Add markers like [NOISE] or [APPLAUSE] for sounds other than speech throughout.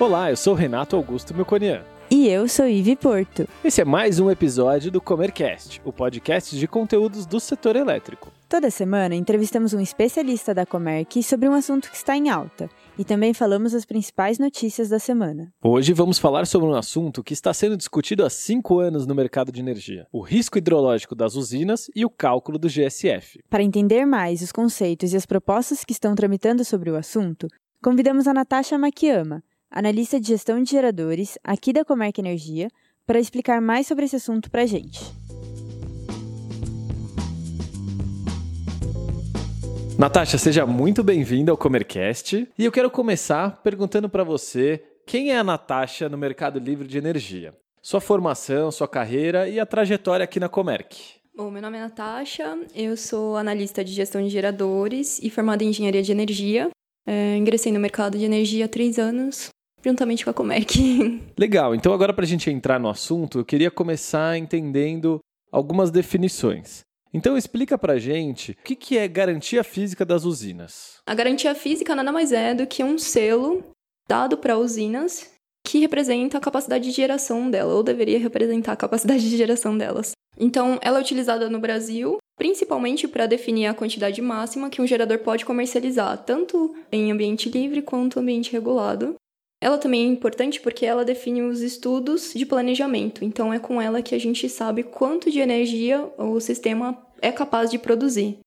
Olá, eu sou Renato Augusto Melconian. E eu sou Ive Porto. Esse é mais um episódio do Comercast, o podcast de conteúdos do setor elétrico. Toda semana entrevistamos um especialista da Comerc sobre um assunto que está em alta e também falamos as principais notícias da semana. Hoje vamos falar sobre um assunto que está sendo discutido há cinco anos no mercado de energia: o risco hidrológico das usinas e o cálculo do GSF. Para entender mais os conceitos e as propostas que estão tramitando sobre o assunto, convidamos a Natasha Makiyama, analista de gestão de geradores aqui da Comerc Energia, para explicar mais sobre esse assunto para a gente. Natasha, seja muito bem-vinda ao Comercast. E eu quero começar perguntando para você quem é a Natasha no mercado livre de energia. Sua formação, sua carreira e a trajetória aqui na Comerc. Bom, meu nome é Natasha, eu sou analista de gestão de geradores e formada em engenharia de energia. É, ingressei no mercado de energia há três anos, juntamente com a Comerc. [LAUGHS] Legal, então agora para a gente entrar no assunto, eu queria começar entendendo algumas definições. Então explica pra gente o que, que é garantia física das usinas. A garantia física nada mais é do que um selo dado para usinas que representa a capacidade de geração dela, ou deveria representar a capacidade de geração delas. Então, ela é utilizada no Brasil principalmente para definir a quantidade máxima que um gerador pode comercializar, tanto em ambiente livre quanto ambiente regulado. Ela também é importante porque ela define os estudos de planejamento, então é com ela que a gente sabe quanto de energia o sistema é capaz de produzir.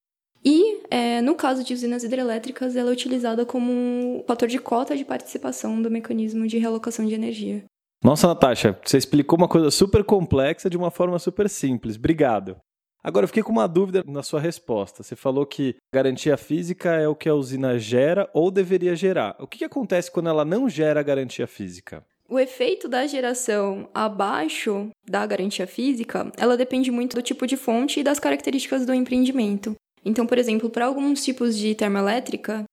E, é, no caso de usinas hidrelétricas, ela é utilizada como um fator de cota de participação do mecanismo de realocação de energia. Nossa, Natasha, você explicou uma coisa super complexa de uma forma super simples. Obrigado. Agora, eu fiquei com uma dúvida na sua resposta. Você falou que garantia física é o que a usina gera ou deveria gerar. O que, que acontece quando ela não gera garantia física? O efeito da geração abaixo da garantia física, ela depende muito do tipo de fonte e das características do empreendimento. Então, por exemplo, para alguns tipos de termoelétrica,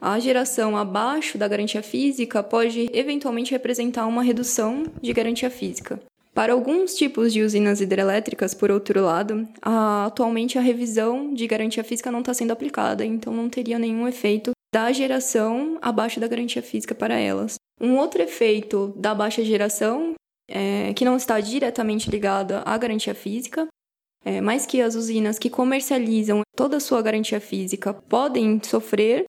a geração abaixo da garantia física pode eventualmente representar uma redução de garantia física. Para alguns tipos de usinas hidrelétricas, por outro lado, a, atualmente a revisão de garantia física não está sendo aplicada, então não teria nenhum efeito da geração abaixo da garantia física para elas. Um outro efeito da baixa geração, é, que não está diretamente ligado à garantia física, é, mas que as usinas que comercializam toda a sua garantia física podem sofrer,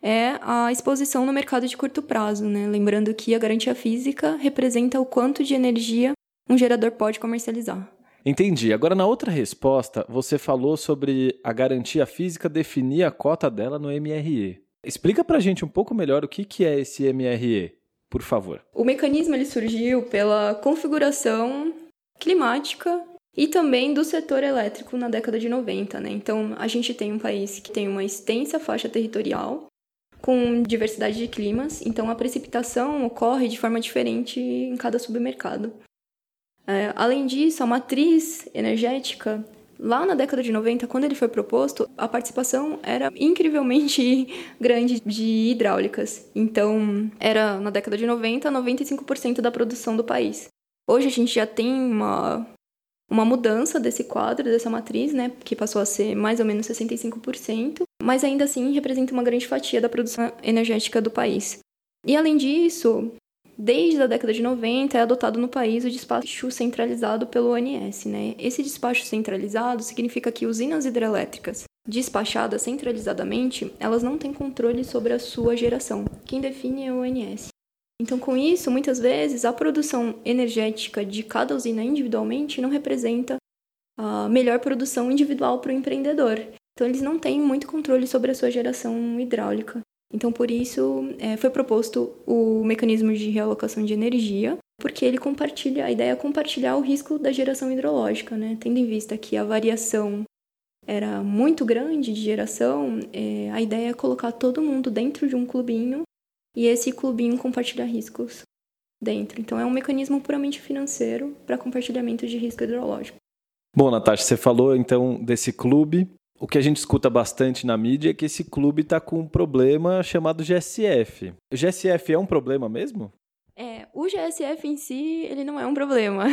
é a exposição no mercado de curto prazo. Né? Lembrando que a garantia física representa o quanto de energia um gerador pode comercializar. Entendi. Agora, na outra resposta, você falou sobre a garantia física definir a cota dela no MRE. Explica pra gente um pouco melhor o que, que é esse MRE, por favor. O mecanismo ele surgiu pela configuração climática e também do setor elétrico na década de 90, né? Então, a gente tem um país que tem uma extensa faixa territorial com diversidade de climas, então a precipitação ocorre de forma diferente em cada submercado. É, além disso, a matriz energética, lá na década de 90, quando ele foi proposto, a participação era incrivelmente [LAUGHS] grande de hidráulicas. Então, era na década de 90, 95% da produção do país. Hoje a gente já tem uma, uma mudança desse quadro, dessa matriz, né, que passou a ser mais ou menos 65%, mas ainda assim representa uma grande fatia da produção energética do país. E além disso, Desde a década de 90 é adotado no país o despacho centralizado pelo ONS. Né? Esse despacho centralizado significa que usinas hidrelétricas despachadas centralizadamente, elas não têm controle sobre a sua geração. Quem define é o ONS. Então, com isso, muitas vezes a produção energética de cada usina individualmente não representa a melhor produção individual para o empreendedor. Então, eles não têm muito controle sobre a sua geração hidráulica. Então, por isso, é, foi proposto o mecanismo de realocação de energia, porque ele compartilha, a ideia é compartilhar o risco da geração hidrológica, né? Tendo em vista que a variação era muito grande de geração, é, a ideia é colocar todo mundo dentro de um clubinho e esse clubinho compartilhar riscos dentro. Então, é um mecanismo puramente financeiro para compartilhamento de risco hidrológico. Bom, Natasha, você falou então desse clube o que a gente escuta bastante na mídia é que esse clube está com um problema chamado GSF. O GSF é um problema mesmo? É, o GSF em si, ele não é um problema.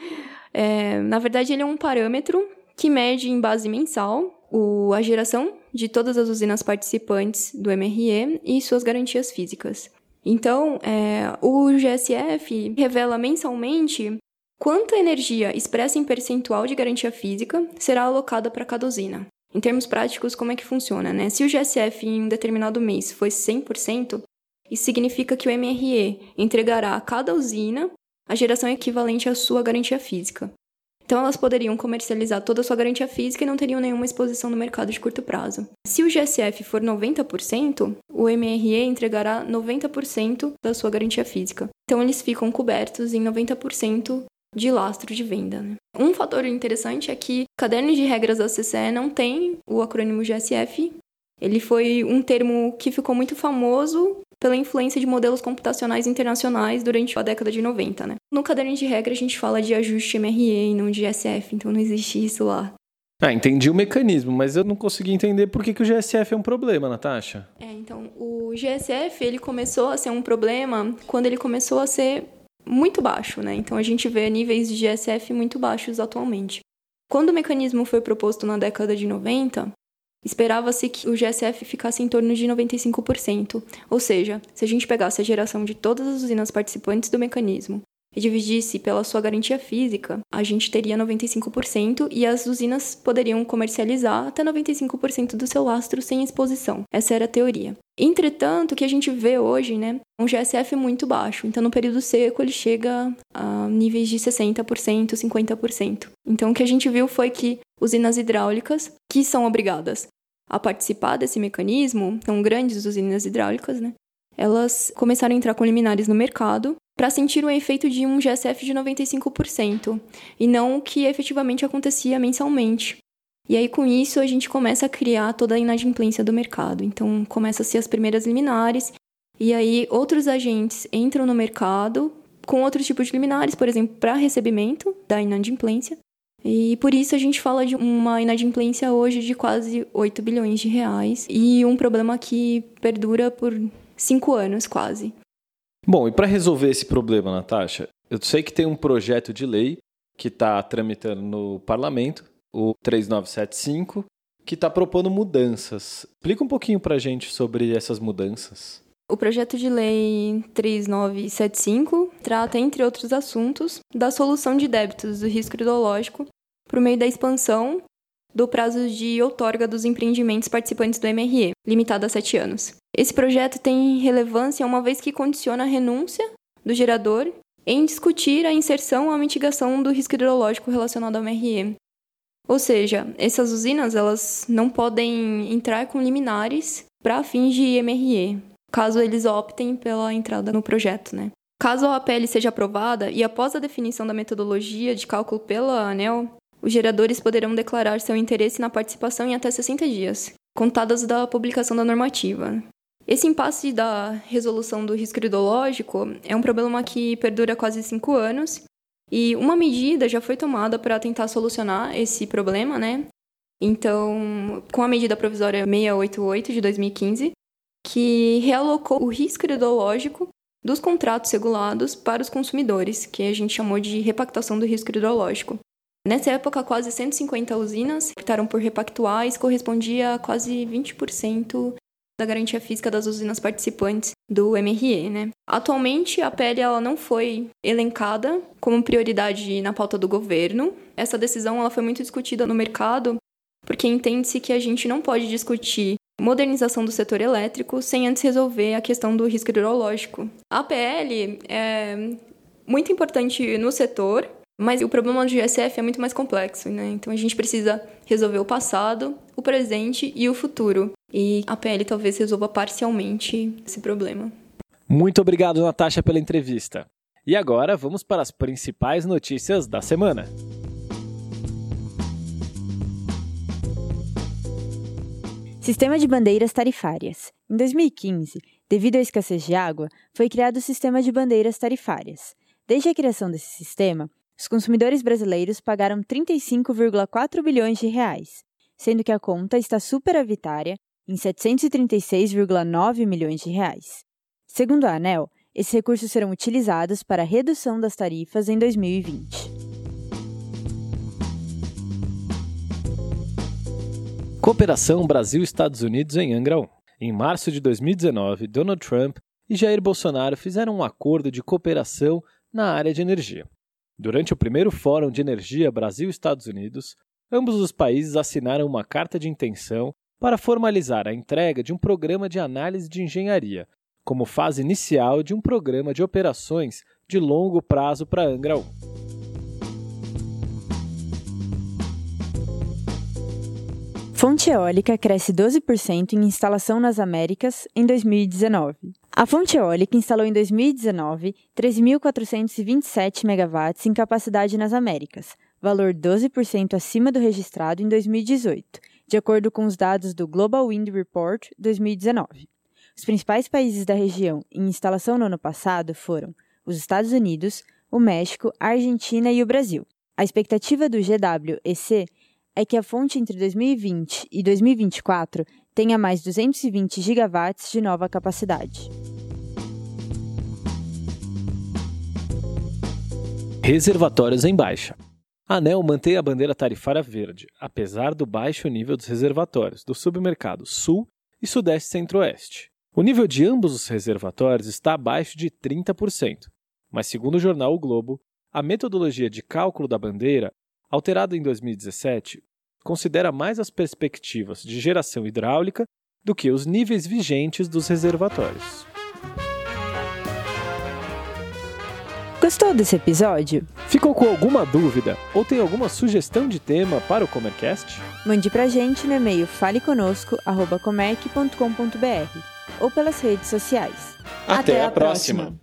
[LAUGHS] é, na verdade, ele é um parâmetro que mede em base mensal o, a geração de todas as usinas participantes do MRE e suas garantias físicas. Então, é, o GSF revela mensalmente quanta energia expressa em percentual de garantia física será alocada para cada usina. Em termos práticos, como é que funciona, né? Se o GSF em um determinado mês foi 100%, isso significa que o MRE entregará a cada usina a geração equivalente à sua garantia física. Então, elas poderiam comercializar toda a sua garantia física e não teriam nenhuma exposição no mercado de curto prazo. Se o GSF for 90%, o MRE entregará 90% da sua garantia física. Então, eles ficam cobertos em 90% de lastro de venda. Né? Um fator interessante é que cadernos de regras da CCE não tem o acrônimo GSF. Ele foi um termo que ficou muito famoso pela influência de modelos computacionais internacionais durante a década de 90, né? No caderno de regra a gente fala de ajuste MRE e não de GSF, então não existe isso lá. Ah, entendi o mecanismo, mas eu não consegui entender por que, que o GSF é um problema, Natasha. É, então, o GSF, ele começou a ser um problema quando ele começou a ser muito baixo, né? Então a gente vê níveis de GSF muito baixos atualmente. Quando o mecanismo foi proposto na década de 90, Esperava-se que o GSF ficasse em torno de 95%, ou seja, se a gente pegasse a geração de todas as usinas participantes do mecanismo e dividisse pela sua garantia física, a gente teria 95% e as usinas poderiam comercializar até 95% do seu lastro sem exposição. Essa era a teoria. Entretanto, o que a gente vê hoje, né, um GSF muito baixo. Então, no período seco, ele chega a níveis de 60%, 50%. Então, o que a gente viu foi que usinas hidráulicas, que são obrigadas a participar desse mecanismo, são grandes usinas hidráulicas, né? Elas começaram a entrar com liminares no mercado para sentir o efeito de um GSF de 95%, e não o que efetivamente acontecia mensalmente. E aí, com isso, a gente começa a criar toda a inadimplência do mercado. Então, começa a ser as primeiras liminares, e aí outros agentes entram no mercado com outros tipos de liminares, por exemplo, para recebimento da inadimplência. E por isso a gente fala de uma inadimplência hoje de quase 8 bilhões de reais e um problema que perdura por cinco anos quase. Bom, e para resolver esse problema, Natasha, eu sei que tem um projeto de lei que está tramitando no parlamento, o 3975, que está propondo mudanças. Explica um pouquinho para a gente sobre essas mudanças. O projeto de lei 3975 trata, entre outros assuntos, da solução de débitos do risco hidrológico por meio da expansão do prazo de outorga dos empreendimentos participantes do MRE, limitado a sete anos. Esse projeto tem relevância uma vez que condiciona a renúncia do gerador em discutir a inserção ou a mitigação do risco hidrológico relacionado ao MRE. Ou seja, essas usinas elas não podem entrar com liminares para fins de MRE, caso eles optem pela entrada no projeto, né? Caso a APL seja aprovada e após a definição da metodologia de cálculo pela ANEL, os geradores poderão declarar seu interesse na participação em até 60 dias, contadas da publicação da normativa. Esse impasse da resolução do risco hidrológico é um problema que perdura quase cinco anos e uma medida já foi tomada para tentar solucionar esse problema, né? Então, com a medida provisória 688 de 2015, que realocou o risco hidrológico dos contratos regulados para os consumidores, que a gente chamou de repactação do risco hidrológico. Nessa época, quase 150 usinas optaram por repactuar, isso correspondia a quase 20% da garantia física das usinas participantes do MRE, né? Atualmente, a PL ela não foi elencada como prioridade na pauta do governo. Essa decisão ela foi muito discutida no mercado, porque entende-se que a gente não pode discutir modernização do setor elétrico sem antes resolver a questão do risco hidrológico. A PL é muito importante no setor, mas o problema do GSF é muito mais complexo, né? Então a gente precisa resolver o passado, o presente e o futuro. E a PL talvez resolva parcialmente esse problema. Muito obrigado, Natasha, pela entrevista. E agora vamos para as principais notícias da semana. Sistema de bandeiras tarifárias. Em 2015, devido à escassez de água, foi criado o sistema de bandeiras tarifárias. Desde a criação desse sistema, os consumidores brasileiros pagaram 35,4 bilhões de reais, sendo que a conta está superavitária em 736,9 milhões de reais. Segundo a ANEL, esses recursos serão utilizados para a redução das tarifas em 2020. Cooperação Brasil-Estados Unidos em Angra 1. Em março de 2019, Donald Trump e Jair Bolsonaro fizeram um acordo de cooperação na área de energia. Durante o primeiro Fórum de Energia Brasil-Estados Unidos, ambos os países assinaram uma carta de intenção para formalizar a entrega de um programa de análise de engenharia, como fase inicial de um programa de operações de longo prazo para Angra 1. Fonte eólica cresce 12% em instalação nas Américas em 2019. A fonte eólica instalou em 2019 3.427 megawatts em capacidade nas Américas, valor 12% acima do registrado em 2018, de acordo com os dados do Global Wind Report 2019. Os principais países da região em instalação no ano passado foram os Estados Unidos, o México, a Argentina e o Brasil. A expectativa do GWEC é que a fonte entre 2020 e 2024 tenha mais 220 gigawatts de nova capacidade. Reservatórios em baixa. A ANEL mantém a bandeira tarifária verde, apesar do baixo nível dos reservatórios do submercado Sul e Sudeste Centro-Oeste. O nível de ambos os reservatórios está abaixo de 30%, mas, segundo o jornal O Globo, a metodologia de cálculo da bandeira, alterada em 2017, considera mais as perspectivas de geração hidráulica do que os níveis vigentes dos reservatórios. Gostou desse episódio? Ficou com alguma dúvida ou tem alguma sugestão de tema para o Comercast? Mande pra gente no e-mail faleconosco.comerc.com.br ou pelas redes sociais. Até, Até a próxima. próxima.